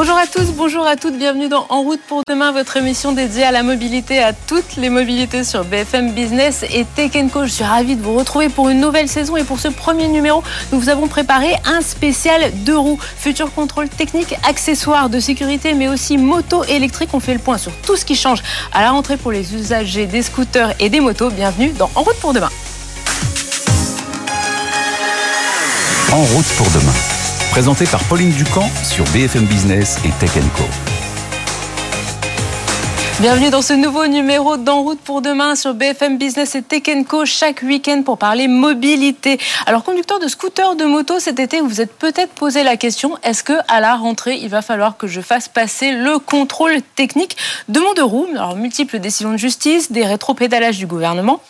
Bonjour à tous, bonjour à toutes, bienvenue dans En route pour demain, votre émission dédiée à la mobilité, à toutes les mobilités sur BFM Business et Tech Co. Je suis ravie de vous retrouver pour une nouvelle saison et pour ce premier numéro, nous vous avons préparé un spécial deux roues, futur contrôle technique, accessoires de sécurité, mais aussi moto électrique. On fait le point sur tout ce qui change à la rentrée pour les usagers des scooters et des motos. Bienvenue dans En route pour demain. En route pour demain présenté par Pauline Ducamp sur BFM Business et Tech Co. Bienvenue dans ce nouveau numéro d'En route pour demain sur BFM Business et Tech Co chaque week-end pour parler mobilité. Alors conducteur de scooter, de moto cet été, vous vous êtes peut-être posé la question est-ce que à la rentrée il va falloir que je fasse passer le contrôle technique de mon deux roues Alors multiples décisions de justice, des rétropédalages du gouvernement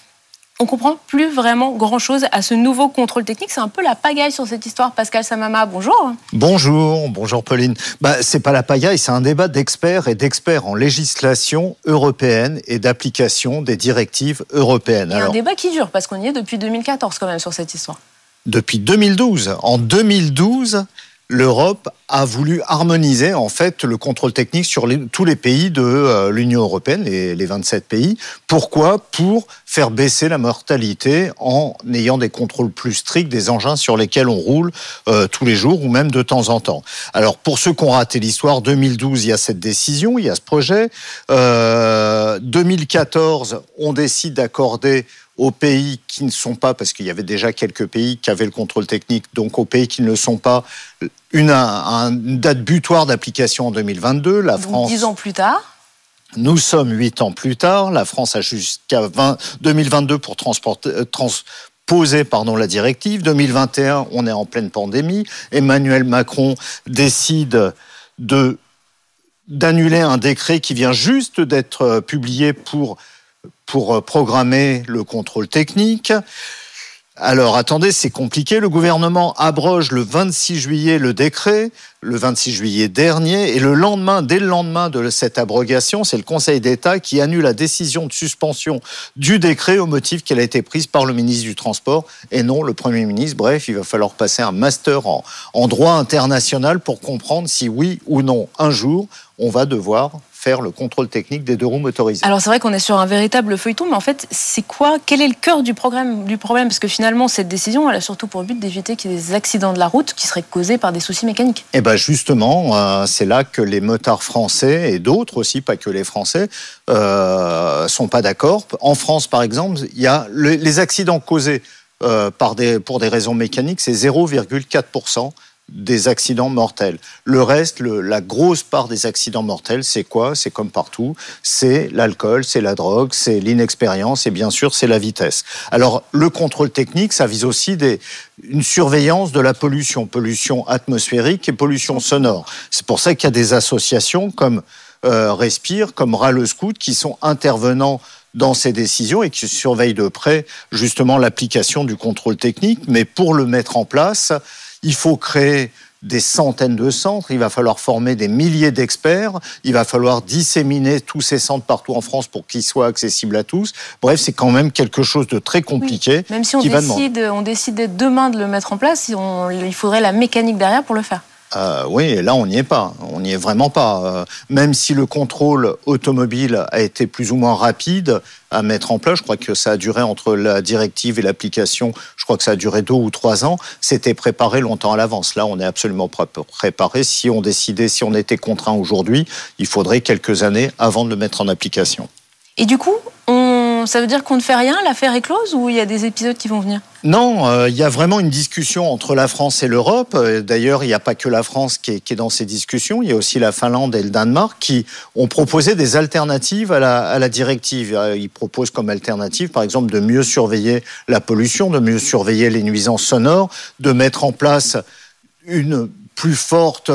on comprend plus vraiment grand-chose à ce nouveau contrôle technique. C'est un peu la pagaille sur cette histoire. Pascal Samama, bonjour. Bonjour, bonjour Pauline. Bah, c'est pas la pagaille, c'est un débat d'experts et d'experts en législation européenne et d'application des directives européennes. Alors, un débat qui dure parce qu'on y est depuis 2014 quand même sur cette histoire. Depuis 2012. En 2012, l'Europe a voulu harmoniser en fait le contrôle technique sur tous les pays de euh, l'Union européenne, les, les, 27 pays. Pourquoi? Pour faire baisser la mortalité en ayant des contrôles plus stricts des engins sur lesquels on roule euh, tous les jours ou même de temps en temps. Alors pour ceux qui ont raté l'histoire, 2012 il y a cette décision, il y a ce projet. Euh, 2014 on décide d'accorder aux pays qui ne sont pas, parce qu'il y avait déjà quelques pays qui avaient le contrôle technique, donc aux pays qui ne le sont pas, une, date butoir d'application en 2022. La France. Dix ans plus tard. Nous sommes huit ans plus tard. La France a jusqu'à 2022 pour transporter, euh, transposer pardon, la directive. 2021, on est en pleine pandémie. Emmanuel Macron décide de d'annuler un décret qui vient juste d'être euh, publié pour pour euh, programmer le contrôle technique. Alors attendez, c'est compliqué. Le gouvernement abroge le 26 juillet le décret, le 26 juillet dernier, et le lendemain, dès le lendemain de cette abrogation, c'est le Conseil d'État qui annule la décision de suspension du décret au motif qu'elle a été prise par le ministre du Transport et non le Premier ministre. Bref, il va falloir passer un master en, en droit international pour comprendre si oui ou non, un jour, on va devoir faire le contrôle technique des deux roues motorisées. Alors c'est vrai qu'on est sur un véritable feuilleton, mais en fait, c'est quoi Quel est le cœur du, programme, du problème? Parce que finalement, cette décision, elle a surtout pour but d'éviter qu'il y ait des accidents de la route qui seraient causés par des soucis mécaniques. Eh bien justement, euh, c'est là que les motards français et d'autres aussi, pas que les Français, euh, sont pas d'accord. En France, par exemple, il y a les accidents causés euh, par des, pour des raisons mécaniques, c'est 0,4% des accidents mortels. Le reste, la grosse part des accidents mortels, c'est quoi? C'est comme partout, c'est l'alcool, c'est la drogue, c'est l'inexpérience et bien sûr c'est la vitesse. Alors le contrôle technique, ça vise aussi des, une surveillance de la pollution, pollution atmosphérique et pollution sonore. C'est pour ça qu'il y a des associations comme euh, Respire, comme Rale Scout, qui sont intervenants dans ces décisions et qui surveillent de près justement l'application du contrôle technique. Mais pour le mettre en place, il faut créer des centaines de centres, il va falloir former des milliers d'experts, il va falloir disséminer tous ces centres partout en France pour qu'ils soient accessibles à tous. Bref, c'est quand même quelque chose de très compliqué. Même si on décide, on décide demain de le mettre en place, il faudrait la mécanique derrière pour le faire. Euh, oui, là on n'y est pas, on n'y est vraiment pas. Euh, même si le contrôle automobile a été plus ou moins rapide à mettre en place, je crois que ça a duré entre la directive et l'application, je crois que ça a duré deux ou trois ans. C'était préparé longtemps à l'avance. Là, on est absolument préparé. Si on décidait, si on était contraint aujourd'hui, il faudrait quelques années avant de le mettre en application. Et du coup, ça veut dire qu'on ne fait rien, l'affaire est close ou il y a des épisodes qui vont venir? Non, euh, il y a vraiment une discussion entre la France et l'Europe. Euh, d'ailleurs, il n'y a pas que la France qui est, dans ces discussions, il y a aussi la Finlande et le Danemark qui ont proposé des alternatives à la, directive. Euh, ils proposent comme alternative, par exemple, de mieux surveiller la pollution, de mieux surveiller les nuisances sonores, de mettre en place une plus forte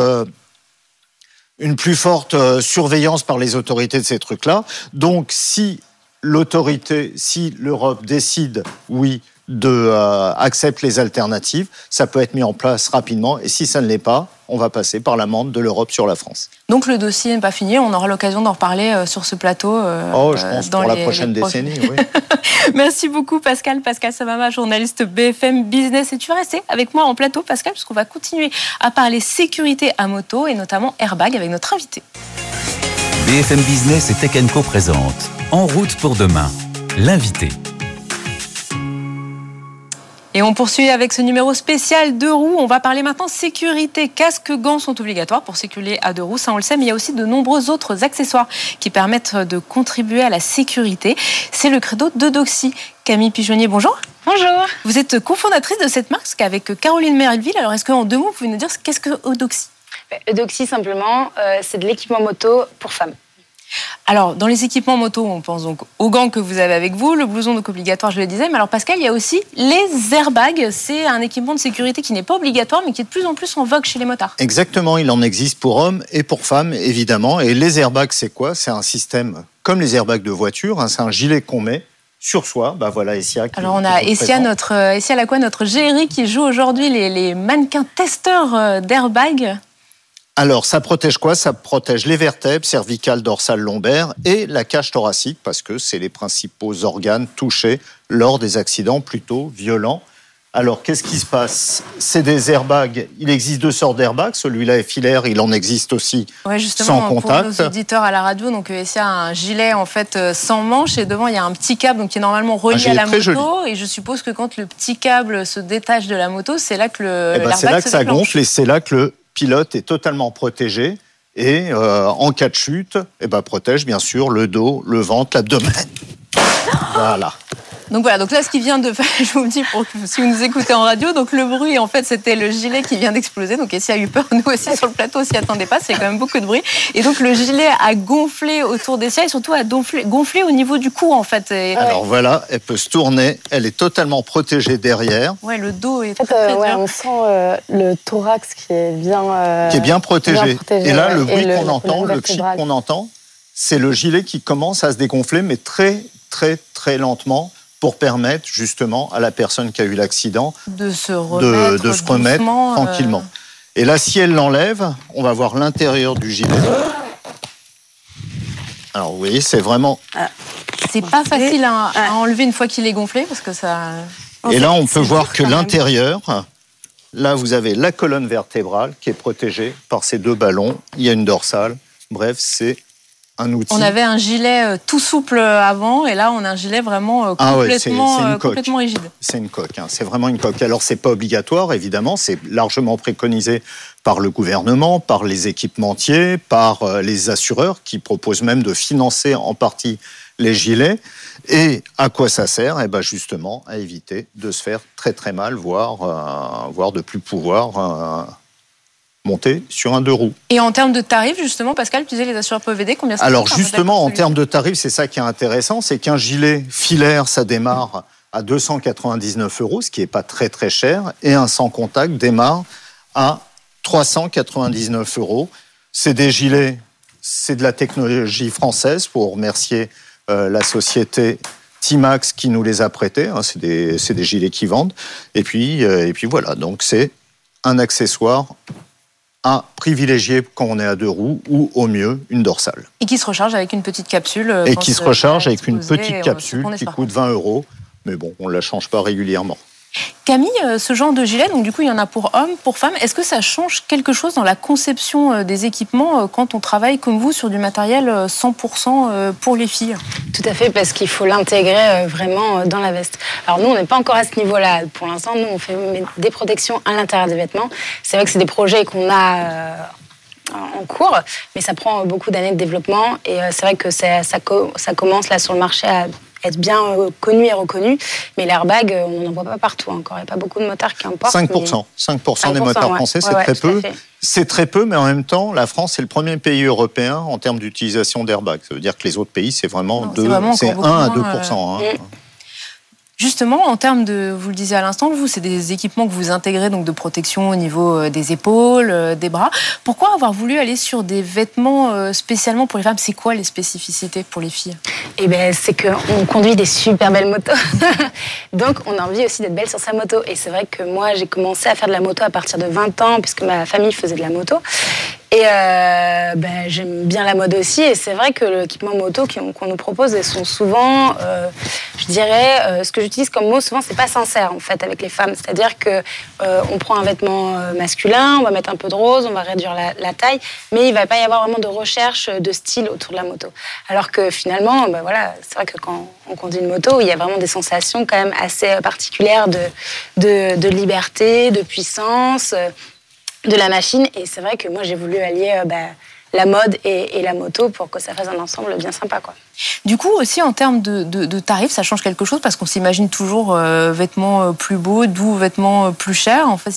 une plus forte surveillance par les autorités de ces trucs-là. Donc, si l'autorité, si l'Europe décide, oui, de euh, accepte les alternatives, ça peut être mis en place rapidement. Et si ça ne l'est pas, on va passer par l'amende de l'Europe sur la France. Donc le dossier n'est pas fini. On aura l'occasion d'en reparler euh, sur ce plateau. Euh, oh, je pense dans pour la prochaine décennie. Oui. Merci beaucoup, Pascal. Pascal Samama, journaliste BFM Business. Et tu vas rester avec moi en plateau, Pascal, puisqu'on va continuer à parler sécurité à moto et notamment airbag avec notre invité. BFM Business et Tech Co présente En route pour demain, l'invité. Et on poursuit avec ce numéro spécial deux roues. On va parler maintenant sécurité. Casque, gants sont obligatoires pour circuler à deux roues, ça on le sait, mais il y a aussi de nombreux autres accessoires qui permettent de contribuer à la sécurité. C'est le credo de Doxy. Camille Pigeonnier, bonjour. Bonjour. Vous êtes cofondatrice de cette marque avec Caroline Merville. Alors est-ce qu'en deux mots, vous pouvez nous dire qu'est-ce que Eudoxy Eudoxy, simplement, euh, c'est de l'équipement moto pour femmes. Alors, dans les équipements moto, on pense donc aux gants que vous avez avec vous, le blouson donc obligatoire, je le disais. Mais alors, Pascal, il y a aussi les airbags. C'est un équipement de sécurité qui n'est pas obligatoire, mais qui est de plus en plus en vogue chez les motards. Exactement, il en existe pour hommes et pour femmes, évidemment. Et les airbags, c'est quoi? C'est un système comme les airbags de voiture. Hein. c'est un gilet qu'on met sur soi. Bah voilà, Essia. Alors on a Essia, notre euh, Essia Lacroix, notre géry qui joue aujourd'hui les, les mannequins testeurs euh, d'airbags. Alors, ça protège quoi? Ça protège les vertèbres cervicales, dorsales, lombaires et la cage thoracique parce que c'est les principaux organes touchés lors des accidents plutôt violents. Alors, qu'est-ce qui se passe? C'est des airbags. Il existe deux sortes d'airbags. Celui-là est filaire. Il en existe aussi ouais, justement, sans contact. Pour nos auditeurs à la radio, donc il y a un gilet en fait euh, sans manche et devant il y a un petit câble donc qui est normalement relié à la moto. Et je suppose que quand le petit câble se détache de la moto, c'est là que le. Eh ben, c'est là que ça gonfle et c'est là que le pilote est totalement protégé et euh, en cas de chute, eh ben, protège bien sûr le dos, le ventre, l'abdomen. Voilà. Donc voilà, donc là, ce qui vient de faire, je vous le dis pour si vous nous écoutez en radio, donc le bruit, en fait, c'était le gilet qui vient d'exploser. Donc, Essie a eu peur, nous aussi sur le plateau, s'y attendait pas, c'est quand même beaucoup de bruit. Et donc, le gilet a gonflé autour des et surtout a gonflé, gonflé au niveau du cou, en fait. Alors voilà, elle peut se tourner, elle est totalement protégée derrière. Ouais, le dos est en fait, très, ouais, On sent euh, le thorax qui est bien, euh, qui est bien protégé. Et là, le bruit qu'on entend, le clic qu'on entend, c'est le gilet qui commence à se dégonfler, mais très, très, très lentement pour permettre justement à la personne qui a eu l'accident de se remettre, de, se remettre euh, tranquillement. Et là, si elle l'enlève, on va voir l'intérieur du gilet. Alors vous voyez, c'est vraiment. Ah. C'est pas facile à, enlever une fois qu'il est gonflé parce que ça. Et là, on peut voir que l'intérieur, là, vous avez la colonne vertébrale qui est protégée par ces deux ballons. Il y a une dorsale. Bref, c'est on avait un gilet euh, tout souple avant et là on a un gilet vraiment euh, ah complètement, euh, complètement rigide. C'est une coque, hein. c'est vraiment une coque. Alors c'est pas obligatoire évidemment, c'est largement préconisé par le gouvernement, par les équipementiers, par les assureurs qui proposent même de financer en partie les gilets. Et à quoi ça sert? Eh ben justement à éviter de se faire très très mal, voire, voire de plus pouvoir monter sur un deux roues. Et en termes de tarifs, justement, Pascal, tu disais les assureurs peuvent aider combien ça Alors justement, en termes de tarifs, c'est ça qui est intéressant, c'est qu'un gilet filaire, ça démarre à 299 euros, ce qui n'est pas très très cher, et un sans contact démarre à 399 euros. C'est des gilets, c'est de la technologie française, pour remercier euh, la société Timax qui nous les a prêtés. Hein, c'est des, des, gilets qui vendent. Et puis, euh, et puis voilà, donc c'est un accessoire à privilégier quand on est à deux roues ou au mieux une dorsale. Et qui se recharge avec une petite capsule. Euh, Et qui se recharge avec une petite capsule qui coûte 20 euros. Mais bon, on ne la change pas régulièrement. Camille, euh, ce genre de gilet, donc du coup il y en a pour hommes, pour femmes, est-ce que ça change quelque chose dans la conception euh, des équipements euh, quand on travaille comme vous sur du matériel 100% pour les filles? Tout à fait, parce qu'il faut l'intégrer vraiment dans la veste. Alors nous, on n'est pas encore à ce niveau-là. Pour l'instant, nous, on fait des protections à l'intérieur des vêtements. C'est vrai que c'est des projets qu'on a en cours, mais ça prend beaucoup d'années de développement et c'est vrai que ça, ça, commence là sur le marché à être bien euh, connu et reconnu. Mais l'airbag, euh, on n'en voit pas partout encore. Il n'y a pas beaucoup de motards qui en portent. 5%. 5%, des motards français, c'est très peu. C'est très peu, mais en même temps, la France est le premier pays européen en termes d'utilisation d'airbag. Ça veut dire que les autres pays, c'est vraiment, c'est 1 à 2%. Hein. Justement, en termes de, vous le disiez à l'instant, vous, c'est des équipements que vous intégrez, donc de protection au niveau euh, des épaules, euh, des bras. Pourquoi avoir voulu aller sur des vêtements euh, spécialement pour les femmes? C'est quoi les spécificités pour les filles? Eh ben, c'est qu'on conduit des super belles motos. donc, on a envie aussi d'être belle sur sa moto. Et c'est vrai que moi, j'ai commencé à faire de la moto à partir de 20 ans, puisque ma famille faisait de la moto. Et euh, ben, j'aime bien la mode aussi. Et c'est vrai que l'équipement moto qu'on nous propose, elles sont souvent, euh, je dirais, euh, ce que j'utilise comme mot souvent, c'est pas sincère en fait avec les femmes. C'est-à-dire que on prend un vêtement masculin, on va mettre un peu de rose, on va réduire la, taille, mais il va pas y avoir vraiment de recherche de style autour de la moto. Alors que finalement, ben voilà, c'est vrai que quand on conduit une moto, il y a vraiment des sensations quand même assez particulières de, de, de liberté, de puissance de la machine. Et c'est vrai que moi, j'ai voulu allier euh, bah, la mode et, la moto pour que ça fasse un ensemble bien sympa. Quoi. Du coup, aussi en termes de, tarifs, ça change quelque chose parce qu'on s'imagine toujours euh, vêtements euh, plus beaux, d'où vêtements euh, plus chers. En fait,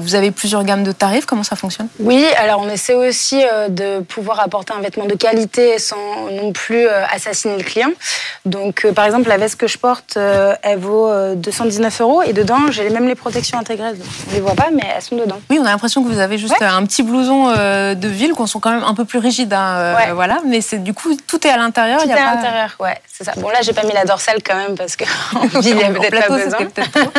vous avez plusieurs gammes de tarifs. Comment ça fonctionne? Oui, alors on essaie aussi de pouvoir apporter un vêtement de qualité sans non plus assassiner le client. Donc, par exemple, la veste que je porte, elle vaut 219 euros et dedans, j'ai même les protections intégrées. On ne les voit pas, mais elles sont dedans. Oui, on a l'impression que vous avez juste un petit blouson de ville, qu'on sont quand même un peu plus rigides. Hein, voilà, mais c'est du coup, tout est à l'intérieur. Tout est à l'intérieur, ouais, c'est ça. Bon, là, j'ai pas mis la dorsale quand même parce que il y a peut-être pas besoin.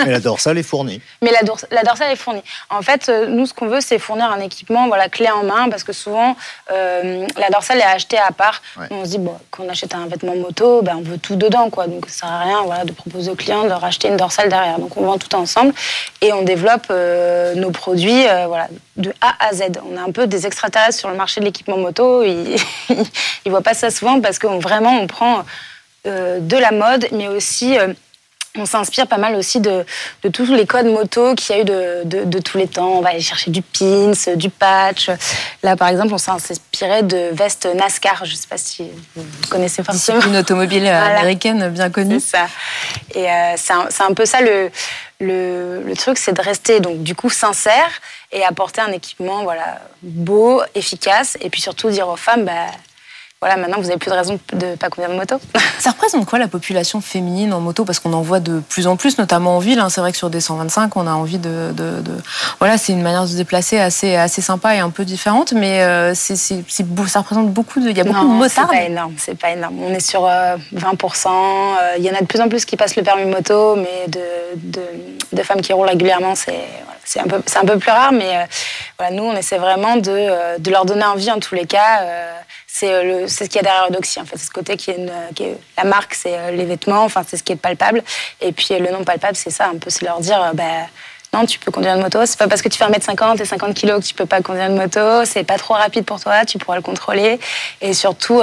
Mais la dorsale est fournie. Mais la, la dorsale est fournie. En fait, euh, nous, ce qu'on veut, c'est fournir un équipement, voilà, clé en main, parce que souvent, euh, la dorsale est achetée à part. On se dit, bon, quand on achète un vêtement moto, ben, on veut tout dedans, quoi. Donc, ça sert à rien, voilà, de proposer au client de racheter une dorsale derrière. Donc, on vend tout ensemble et on développe euh, nos produits, voilà, de A à Z. On a un peu des extraterrestres sur le marché de l'équipement moto. Ils, ils voient pas ça souvent parce que vraiment, on prend euh, de la mode, mais aussi euh, on s'inspire pas mal aussi de, tous les codes moto qu'il y a eu de, tous les temps. On va aller chercher du pins, du patch. Là, par exemple, on s'est inspiré de vestes NASCAR. Je ne sais pas si vous connaissez forcément. Une automobile américaine bien connue. C'est ça. Et euh, c'est un, peu ça le, truc, c'est de rester donc du coup sincère et apporter un équipement voilà beau, efficace, et puis surtout dire aux femmes, bah, voilà, maintenant vous avez plus de raison de ne pas conduire de moto. Ça représente quoi la population féminine en moto? Parce qu'on en voit de plus en plus, notamment en ville. Hein. C'est vrai que sur des 125, on a envie de. Voilà, c'est une manière de se déplacer assez, assez sympa et un peu différente, mais euh, c'est, ça représente beaucoup de. Il y a beaucoup de motards. C'est pas énorme, c'est pas énorme. On est sur 20%. Euh, euh, il y en a de plus en plus qui passent le permis moto, mais de, de, femmes qui roulent régulièrement, c'est. c'est un, peu, c'est un peu plus rare, mais voilà, nous, on essaie vraiment de leur donner envie en tous les cas. Euh, c'est ce qu'il y a derrière Odoxy. En fait, c'est ce côté qui est, la marque, c'est euh, les vêtements. Enfin, c'est ce qui est palpable. Et puis le non palpable, c'est ça. Un peu, c'est leur dire, euh, bah, non, tu peux conduire une moto. C'est pas parce que tu fais 1m50 et 50 kg que tu peux pas conduire une moto. C'est pas trop rapide pour toi. Tu pourras le contrôler. Et surtout.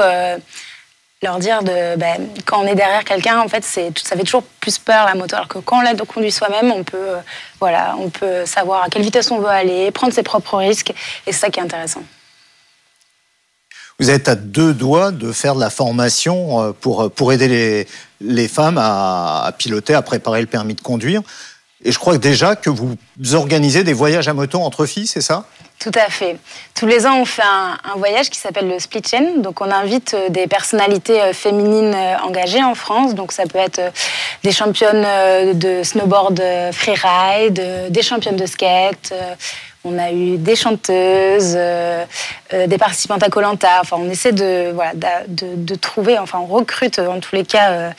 leur dire bah, quand on est derrière quelqu'un en fait ça fait toujours plus peur la moto alors que quand on la conduit soi-même on peut voilà on peut savoir à quelle vitesse on veut aller prendre ses propres risques et c'est ça qui est intéressant vous êtes à deux doigts de faire de la formation euh, pour, euh, pour aider les, les femmes à, piloter, à préparer le permis de conduire. Et je crois déjà que vous organisez des voyages à moto entre filles, c'est ça? Tout à fait. Tous les ans, on fait un, voyage qui s'appelle le Split Chain. Donc, on invite euh, des personnalités féminines engagées en France. Donc, ça peut être des championnes de snowboard freeride, des championnes de skate, on a eu des chanteuses, euh, euh, des participantes à Colanta. Enfin, on essaie de, voilà, de, trouver, enfin, on recrute en tous les cas euh,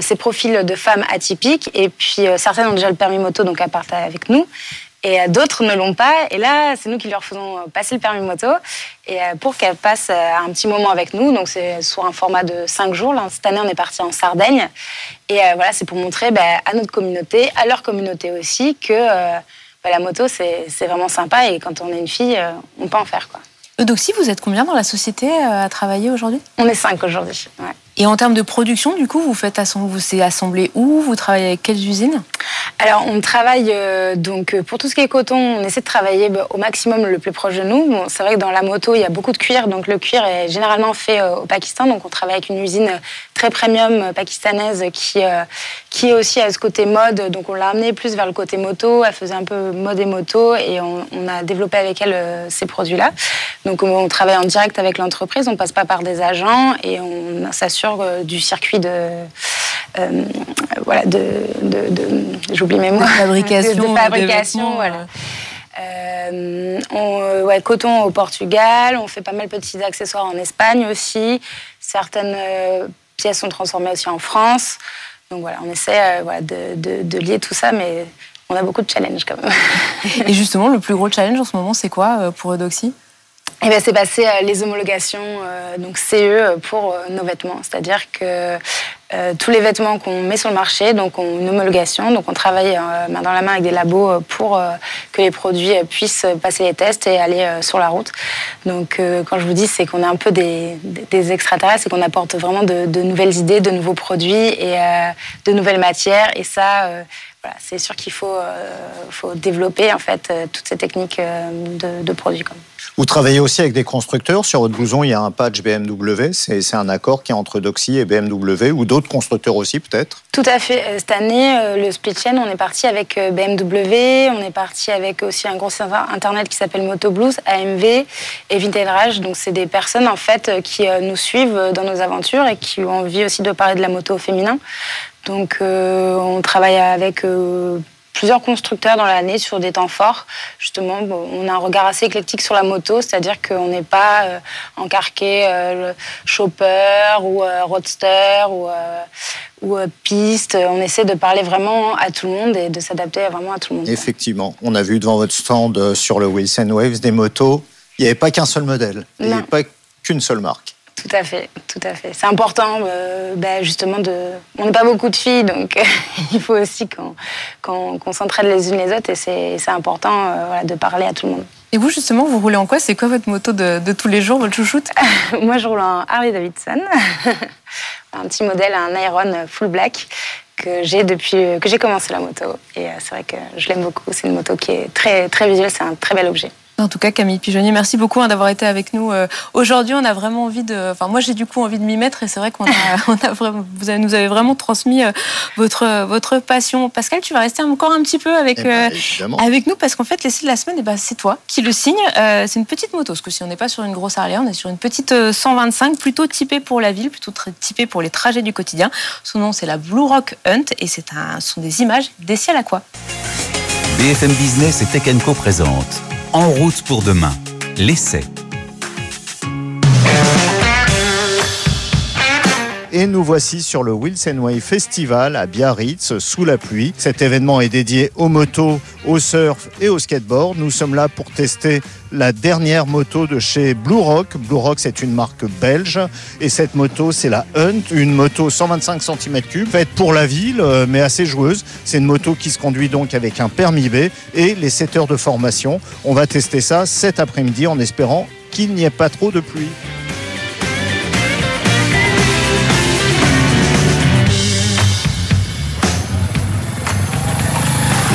ces profils de femmes atypiques. Et puis, certaines ont déjà le permis moto, donc elles partent avec nous. Et d'autres ne l'ont pas. Et là, c'est nous qui leur faisons passer le permis moto et pour qu'elles passent un petit moment avec nous. Donc, c'est sur un format de cinq jours. cette année, on est parti en Sardaigne. Et voilà, c'est pour montrer ben, à notre communauté, à leur communauté aussi, que bah, la moto, c'est vraiment sympa et quand on est une fille, euh, on peut en faire. Quoi. Eudoxie, vous êtes combien dans la société euh, à travailler aujourd'hui? On est cinq aujourd'hui. Et en termes de production, du coup, vous faites assembler, vous assemblé où? Vous travaillez avec quelles usines? Alors, on travaille euh, donc pour tout ce qui est coton, on essaie de travailler bah, au maximum le plus proche de nous. Bon, c'est vrai que dans la moto, il y a beaucoup de cuir, donc le cuir est généralement fait au Pakistan. Donc, on travaille avec une usine très premium pakistanaise qui qui est aussi à ce côté mode. Donc on l'a amené plus vers le côté moto. Elle faisait un peu mode et moto et on, a développé avec elle euh, ces produits-là. Donc on travaille en direct avec l'entreprise. On passe pas par des agents et on s'assure euh, du circuit de euh, voilà, de, j'oublie mes mots. De fabrication. de, fabrication, voilà. on, ouais, coton au Portugal, on fait pas mal de petits accessoires en Espagne aussi. Certaines pièces sont transformées aussi en France. Donc voilà, on essaie voilà, de, de, lier tout ça, mais on a beaucoup de challenges quand même. Et justement, le plus gros challenge en ce moment, c'est quoi pour Eudoxie? Eh ben, c'est passer les homologations euh, donc CE pour euh, nos vêtements, c'est-à-dire que euh, tous les vêtements qu'on met sur le marché, donc ont une homologation, donc on travaille main dans la main avec des labos pour que les produits puissent passer les tests et aller sur la route. Donc quand je vous dis c'est qu'on est un peu des, des extraterrestres, c'est qu'on apporte vraiment de, de, nouvelles idées, de nouveaux produits et de nouvelles matières et ça c'est sûr qu'il faut, faut, développer en fait toutes ces techniques de, de produits. Vous travaillez aussi avec des constructeurs. Sur votre blouson, il y a un patch BMW. C'est un accord qui est entre Doxy et BMW ou d'autres constructeurs aussi peut-être? Tout à fait. Euh, cette année, euh, le split chain, on est parti avec euh, BMW, on est parti avec aussi un gros site internet qui s'appelle Motoblues, AMV et Vintage Rage. Donc c'est des personnes en fait qui nous suivent dans nos aventures et qui ont envie aussi de parler de la moto au féminin. Donc on travaille avec plusieurs constructeurs dans l'année sur des temps forts. Justement, on a un regard assez éclectique sur la moto, c'est-à-dire qu'on n'est pas euh, encarqué euh, chopper ou euh, roadster ou, ou piste. On essaie de parler vraiment à tout le monde et de s'adapter vraiment à tout le monde. Effectivement, on a vu devant votre stand sur le Wilson Waves des motos. Il n'y avait pas qu'un seul modèle, il n'y avait pas qu'une seule marque. Tout à fait, tout à fait. C'est important, euh, bah, justement, de. On n'est pas beaucoup de filles, donc il faut aussi qu'on s'entraide les unes les autres, et c'est important euh, de parler à tout le monde. Et vous, justement, vous roulez en quoi? C'est quoi votre moto de, tous les jours, votre chouchoute? Moi, je roule en Harley Davidson, un petit modèle, un Iron full black que j'ai depuis que j'ai commencé la moto. Et euh, c'est vrai que je l'aime beaucoup. C'est une moto qui est très très visuelle, c'est un très bel objet. En tout cas, Camille Pigeonnier, merci beaucoup hein, d'avoir été avec nous euh, aujourd'hui. On a vraiment envie de, enfin moi j'ai du coup envie de m'y mettre et c'est vrai qu'on a, on a vraiment, vous avez, nous avez vraiment transmis euh, votre votre passion. Pascal, tu vas rester encore un petit peu avec eh ben, euh, avec nous parce qu'en fait l'essai de la semaine, eh ben, c'est toi qui le signe. c'est une petite moto, parce que si on n'est pas sur une grosse Harley, on est sur une petite 125, plutôt typée pour la ville, plutôt typée pour les trajets du quotidien. Son nom c'est la Blue Rock Hunt et c'est un, ce sont des images des ciels à quoi? BFM Business et Tech Co présente en route pour demain. L'essai. Et nous voici sur le Wilson Way Festival à Biarritz, sous la pluie. Cet événement est dédié aux motos, au surf et au skateboard. Nous sommes là pour tester la dernière moto de chez Blue Rock. Blue Rock, c'est une marque belge. Et cette moto, c'est la Hunt, une moto 125 cm3, faite pour la ville, euh, mais assez joueuse. C'est une moto qui se conduit donc avec un permis B et les 7 heures de formation. On va tester ça cet après-midi en espérant qu'il n'y ait pas trop de pluie.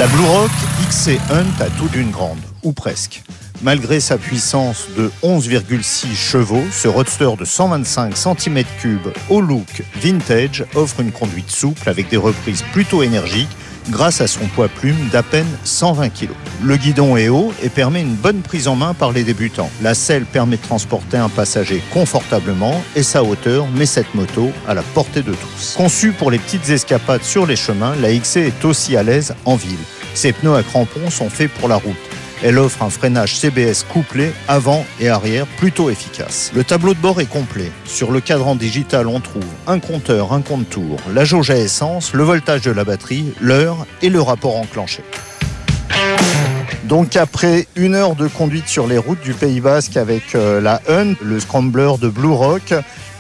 La Blue Rock XC Hunt a tout d'une grande, ou presque. Malgré sa puissance de 11,6 chevaux, ce roadster de 125 cm3 au look vintage offre une conduite souple avec des reprises plutôt énergiques grâce à son poids plume d'à peine 120 kg. Le guidon est haut et permet une bonne prise en main par les débutants. La selle permet de transporter un passager confortablement et sa hauteur met cette moto à la portée de tous. Conçue pour les petites escapades sur les chemins, la XC est aussi à l'aise en ville. Ses pneus à crampons sont faits pour la route. Elle offre un freinage CBS couplé avant et arrière plutôt efficace. Le tableau de bord est complet. Sur le cadran digital, on trouve un compteur, un compte-tour, la jauge à essence, le voltage de la batterie, l'heure et le rapport enclenché. Donc après une heure de conduite sur les routes du Pays Basque avec euh, la Hunt, le scrambler de Blue Rock,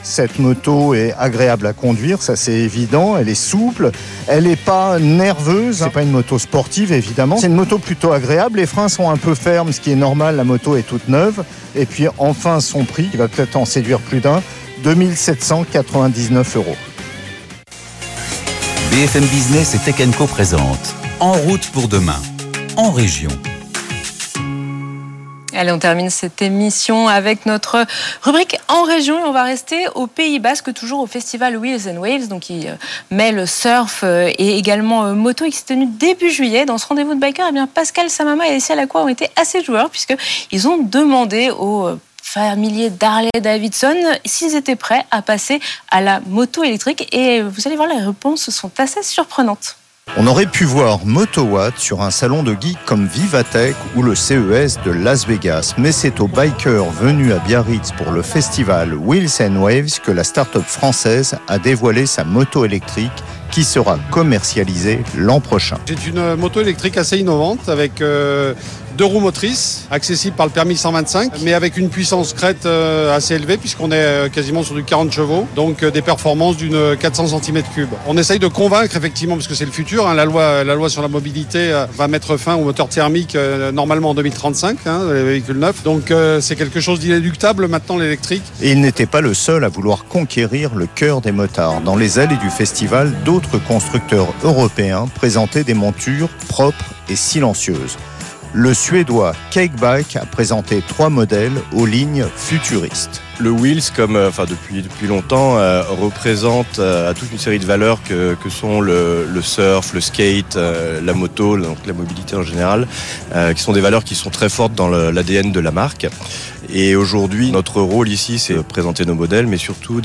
cette moto est agréable à conduire, ça c'est évident. Elle est souple, elle n'est pas nerveuse. C'est pas une moto sportive évidemment. C'est une moto plutôt agréable. Les freins sont un peu fermes, ce qui est normal. La moto est toute neuve. Et puis enfin son prix, qui va peut-être en séduire plus d'un, 2799 euros. BFM Business et Tech Co présente En route pour demain, en région. Allez, on termine cette émission avec notre rubrique en région et on va rester au Pays Basque, toujours au festival Wheels and Waves, donc qui euh, mêle surf euh, et également euh, moto et qui s'est tenu début juillet. Dans ce rendez-vous de biker, eh bien Pascal Samama et Essia Lacroix ont été assez joueurs puisqu'ils ont demandé aux familiers d'Harley Davidson, s'ils étaient prêts à passer à la moto électrique. Et vous allez voir, les réponses sont assez surprenantes. On aurait pu voir MotoWatt sur un salon de geeks comme Vivatech ou le CES de Las Vegas, mais c'est aux bikers venus à Biarritz pour le festival Wheels Waves que la start-up française a dévoilé sa moto électrique qui sera commercialisée l'an prochain. C'est une moto électrique assez innovante avec euh, deux roues motrices, accessibles par le permis 125, mais avec une puissance crête euh, assez élevée puisqu'on est euh, quasiment sur du 40 chevaux, donc des performances d'une 400 cm3. On essaye de convaincre effectivement, parce que c'est le futur, hein, la, loi, la loi sur la mobilité va mettre fin au moteur thermique normalement en 2035, hein, les véhicules neufs, donc c'est quelque chose d'inéluctable maintenant l'électrique. Et il n'était pas le seul à vouloir conquérir le cœur des motards. Dans les allées du festival, d'autres constructeurs européens présentaient des montures propres et silencieuses. Le Suédois Cakebike a présenté trois modèles aux lignes futuristes. Le Wheels, comme euh, enfin depuis depuis longtemps, euh, représente euh, toute une série de valeurs que, que sont le, le, surf, le skate, la moto, donc la mobilité en général, qui sont des valeurs qui sont très fortes dans l'ADN de la marque. Et aujourd'hui, notre rôle ici, c'est de présenter nos modèles, mais surtout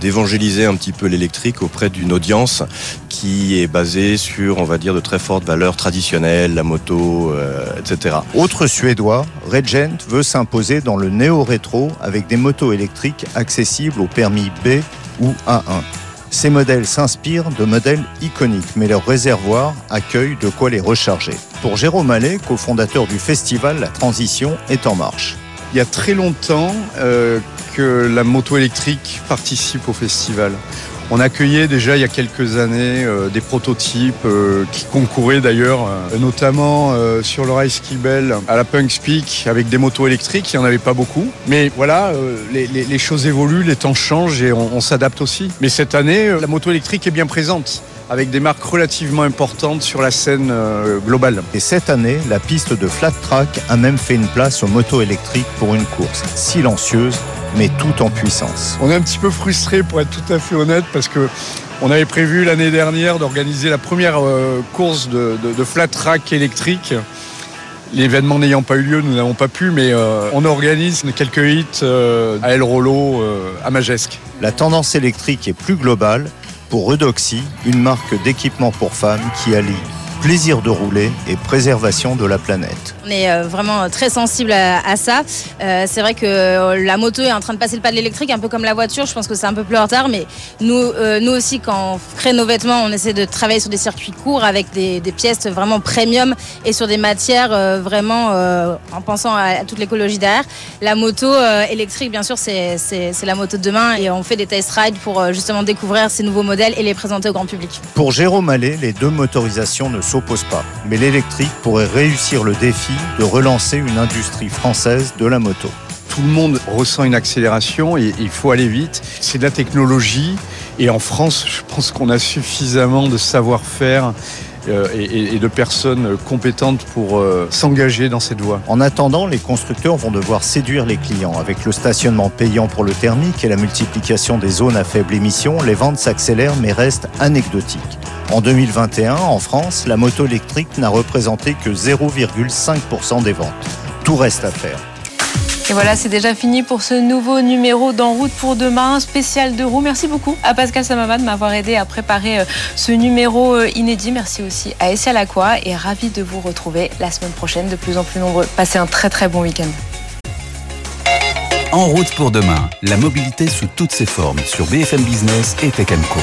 d'évangéliser un petit peu l'électrique auprès d'une audience qui est basée sur, on va dire, de très fortes valeurs traditionnelles, la moto, etc. Autre suédois, Regent veut s'imposer dans le néo-rétro avec des électriques accessibles au permis B ou A1. Ces modèles s'inspirent de modèles iconiques, mais leur réservoir accueille de quoi les recharger. Pour Jérôme Allais, cofondateur du festival, la transition est en marche. Il y a très longtemps euh, que la moto électrique participe au festival. On accueillait déjà il y a quelques années euh, des prototypes euh, qui concouraient d'ailleurs, notamment sur le Race Kibel à la Punks Peak avec des motos électriques. Il n'y en avait pas beaucoup. Mais voilà, les, choses évoluent, les temps changent et on s'adapte aussi. Mais cette année, la moto électrique est bien présente avec des marques relativement importantes sur la scène euh, globale. Et cette année, la piste de flat track a même fait une place aux motos électriques pour une course silencieuse mais tout en puissance. On est un petit peu frustré pour être tout à fait honnête parce que on avait prévu l'année dernière d'organiser la première euh, course de, flat track électrique. L'événement n'ayant pas eu lieu, nous n'avons pas pu, mais euh, on organise quelques hits à El Rolo, à Majesque. La tendance électrique est plus globale pour Eudoxy, une marque d'équipement pour femmes qui allie plaisir de rouler et préservation de la planète. On est euh, vraiment très sensible à, ça. Euh, c'est vrai que euh, la moto est en train de passer le pas de l'électrique, un peu comme la voiture. Je pense que c'est un peu plus en retard, mais nous, nous aussi, quand on crée nos vêtements, on essaie de travailler sur des circuits courts avec des, pièces vraiment premium et sur des matières vraiment en pensant à, toute l'écologie derrière. La moto électrique, bien sûr, c'est la moto de demain et on fait des test rides pour justement découvrir ces nouveaux modèles et les présenter au grand public. Pour Jérôme Allais, les deux motorisations ne sont s'oppose pas. Mais l'électrique pourrait réussir le défi de relancer une industrie française de la moto. Tout le monde ressent une accélération et il faut aller vite. C'est de la technologie et en France, je pense qu'on a suffisamment de savoir-faire euh, et, de personnes compétentes pour euh, s'engager dans cette voie. En attendant, les constructeurs vont devoir séduire les clients. Avec le stationnement payant pour le thermique et la multiplication des zones à faible émission, les ventes s'accélèrent mais restent anecdotiques. En 2021, en France, la moto électrique n'a représenté que 0,5% des ventes. Tout reste à faire. Et voilà, c'est déjà fini pour ce nouveau numéro d'En route pour demain, spécial de roue. Merci beaucoup à Pascal Samama de m'avoir aidé à préparer euh, ce numéro euh, inédit. Merci aussi à Essia Lacroix et ravi de vous retrouver la semaine prochaine de plus en plus nombreux. Passez un très très bon week-end. En route pour demain, la mobilité sous toutes ses formes sur BFM Business et Tech Co.